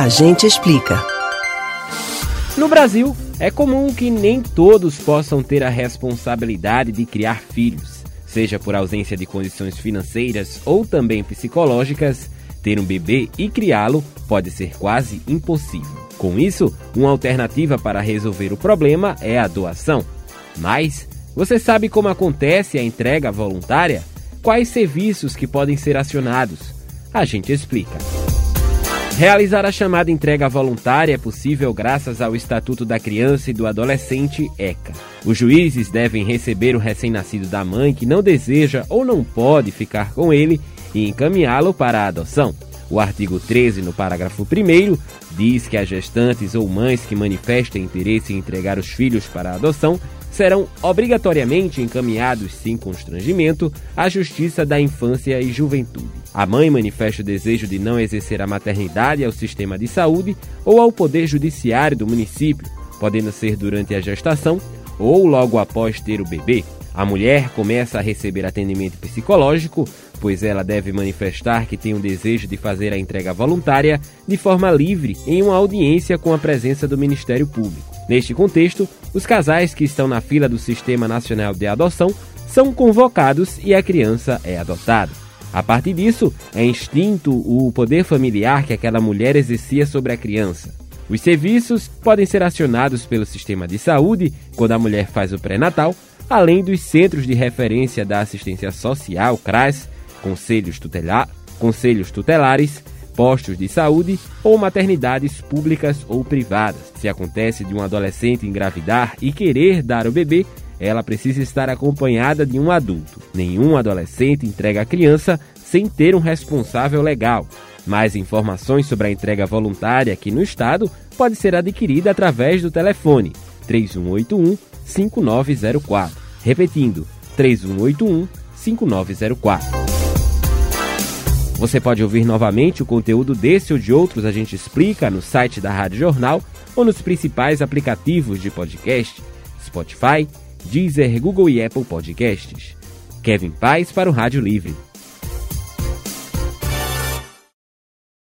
A gente explica. No Brasil, é comum que nem todos possam ter a responsabilidade de criar filhos, seja por ausência de condições financeiras ou também psicológicas. Ter um bebê e criá-lo pode ser quase impossível. Com isso, uma alternativa para resolver o problema é a doação. Mas você sabe como acontece a entrega voluntária? Quais serviços que podem ser acionados? A gente explica. Realizar a chamada entrega voluntária é possível graças ao Estatuto da Criança e do Adolescente ECA. Os juízes devem receber o recém-nascido da mãe que não deseja ou não pode ficar com ele e encaminhá-lo para a adoção. O artigo 13, no parágrafo 1, diz que as gestantes ou mães que manifestem interesse em entregar os filhos para a adoção serão obrigatoriamente encaminhados, sem constrangimento, à Justiça da Infância e Juventude. A mãe manifesta o desejo de não exercer a maternidade ao sistema de saúde ou ao Poder Judiciário do município, podendo ser durante a gestação ou logo após ter o bebê. A mulher começa a receber atendimento psicológico, pois ela deve manifestar que tem o desejo de fazer a entrega voluntária de forma livre em uma audiência com a presença do Ministério Público. Neste contexto, os casais que estão na fila do Sistema Nacional de Adoção são convocados e a criança é adotada. A partir disso, é extinto o poder familiar que aquela mulher exercia sobre a criança. Os serviços podem ser acionados pelo sistema de saúde quando a mulher faz o pré-natal, além dos centros de referência da assistência social, CRAS, conselhos, tutelar, conselhos tutelares, postos de saúde ou maternidades públicas ou privadas. Se acontece de um adolescente engravidar e querer dar o bebê, ela precisa estar acompanhada de um adulto. Nenhum adolescente entrega a criança sem ter um responsável legal. Mais informações sobre a entrega voluntária aqui no estado pode ser adquirida através do telefone 3181 5904. Repetindo, 3181 5904. Você pode ouvir novamente o conteúdo desse ou de outros a gente explica no site da Rádio Jornal ou nos principais aplicativos de podcast, Spotify, Deezer, Google e Apple Podcasts. Kevin Paz para o Rádio Livre.